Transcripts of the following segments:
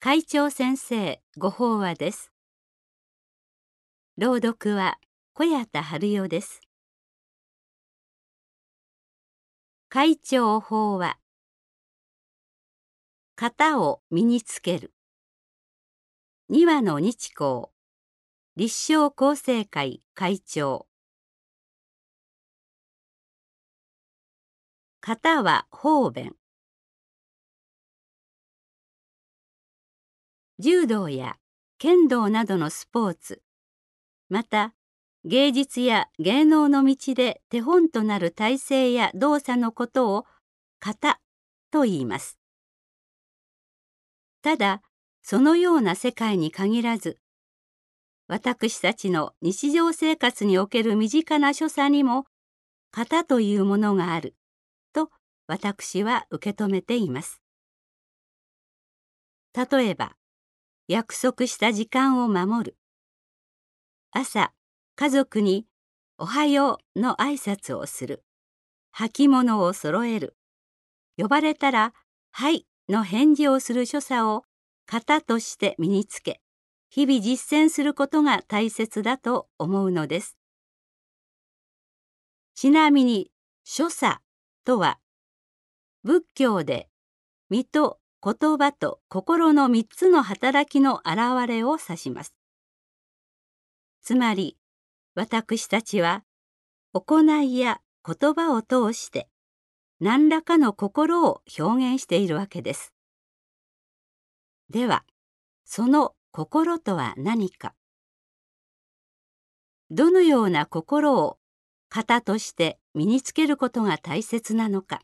会長先生ご法話です。朗読は小谷田春代です。会長法話型を身につける二羽の日光立正厚生会会長型は方便柔道や剣道などのスポーツまた芸術や芸能の道で手本となる体制や動作のことを型と言います。ただそのような世界に限らず私たちの日常生活における身近な所作にも型というものがあると私は受け止めています。例えば約束した時間を守る。朝、家族におはようの挨拶をする。履物を揃える。呼ばれたら、はいの返事をする所作を型として身につけ、日々実践することが大切だと思うのです。ちなみに、所作とは、仏教で身と言葉と心の三つの働きの現れを指します。つまり私たちは行いや言葉を通して何らかの心を表現しているわけです。ではその心とは何かどのような心を型として身につけることが大切なのか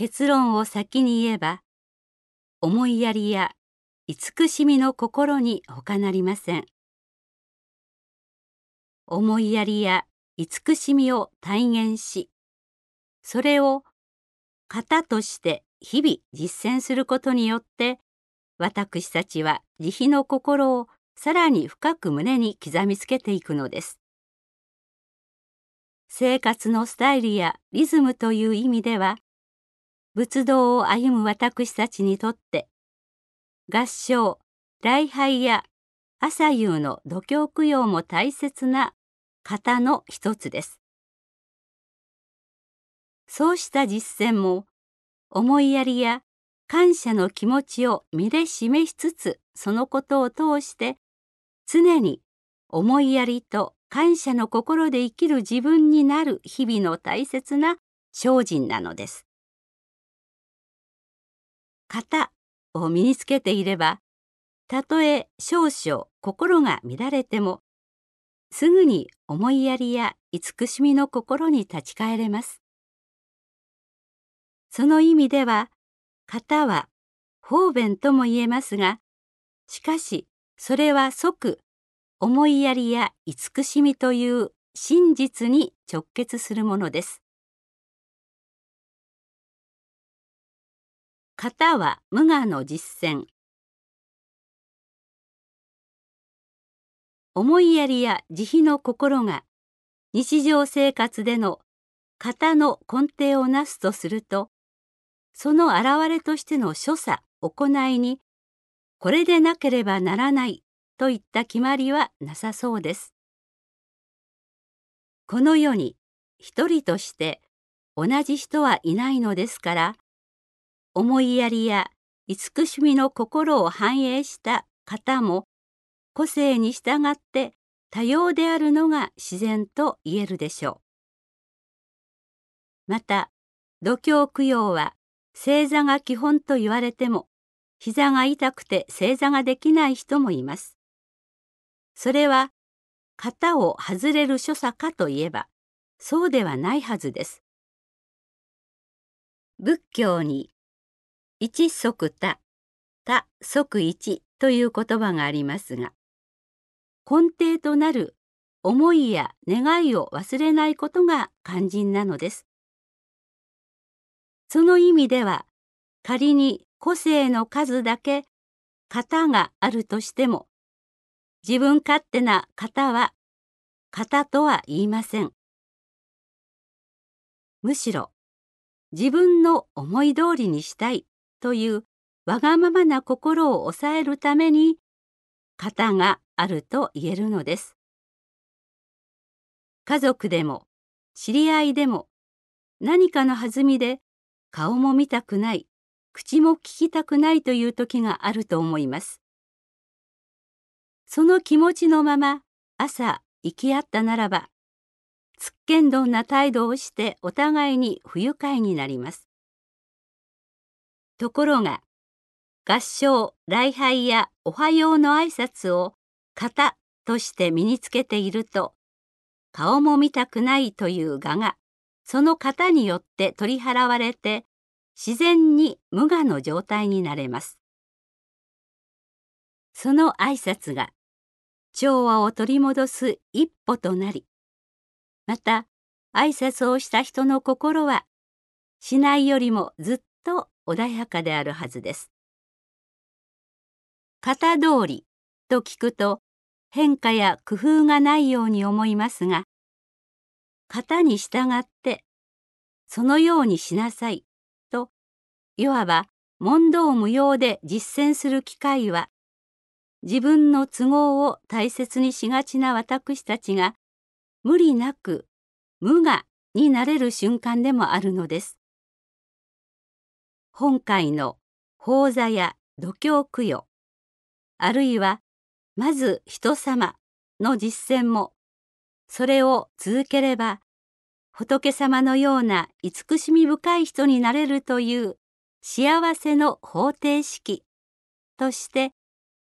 結論を先に言えば思いやりや慈しみの心に他なりません思いやりや慈しみを体現しそれを型として日々実践することによって私たちは慈悲の心をさらに深く胸に刻みつけていくのです。生活のスタイルやリズムという意味では仏道を歩む私たちにとって合唱礼拝や朝夕の度胸供養も大切な型の一つです。そうした実践も思いやりや感謝の気持ちを身で示しつつそのことを通して常に思いやりと感謝の心で生きる自分になる日々の大切な精進なのです。型を身につけていればたとえ少々心が乱れてもすぐに思いやりや慈しみの心に立ち返れます。その意味では型は方便とも言えますがしかしそれは即思いやりや慈しみという真実に直結するものです。型は無我の実践思いやりや慈悲の心が日常生活での型の根底をなすとするとその現れとしての所作行いにこれでなければならないといった決まりはなさそうです。この世に一人として同じ人はいないのですから思いやりや慈しみの心を反映した方も個性に従って多様であるのが自然と言えるでしょう。また度胸供養は正座が基本と言われても膝が痛くて正座ができない人もいます。それは型を外れる所作かといえばそうではないはずです。仏教に一即多、多即一という言葉がありますが、根底となる思いや願いを忘れないことが肝心なのです。その意味では、仮に個性の数だけ型があるとしても、自分勝手な型は型とは言いません。むしろ自分の思い通りにしたいというわがままな心を抑えるために型があると言えるのです。家族でも知り合いでも何かの弾みで顔も見たくない口も聞きたくないという時があると思います。その気持ちのまま朝行き合ったならばつっけんどんな態度をしてお互いに不愉快になります。ところが合唱礼拝やおはようの挨拶を型として身につけていると顔も見たくないという我がその型によって取り払われて自然に無我の状態になれます。その挨拶が調和を取り戻す一歩となりまた挨拶をした人の心はしないよりもずっと穏やかであるはずです。型通りと聞くと変化や工夫がないように思いますが型に従ってそのようにしなさいといわば問答無用で実践する機会は自分の都合を大切にしがちな私たちが無理なく無我になれる瞬間でもあるのです。本会の法座や度胸供養あるいはまず人様の実践もそれを続ければ仏様のような慈しみ深い人になれるという幸せの方程式として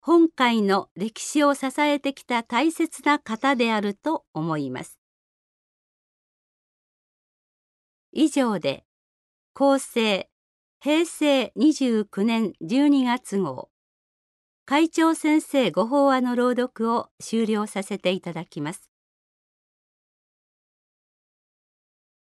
本会の歴史を支えてきた大切な方であると思います。以上で厚生平成29年12月号会長先生ご法話の朗読を終了させていただきます。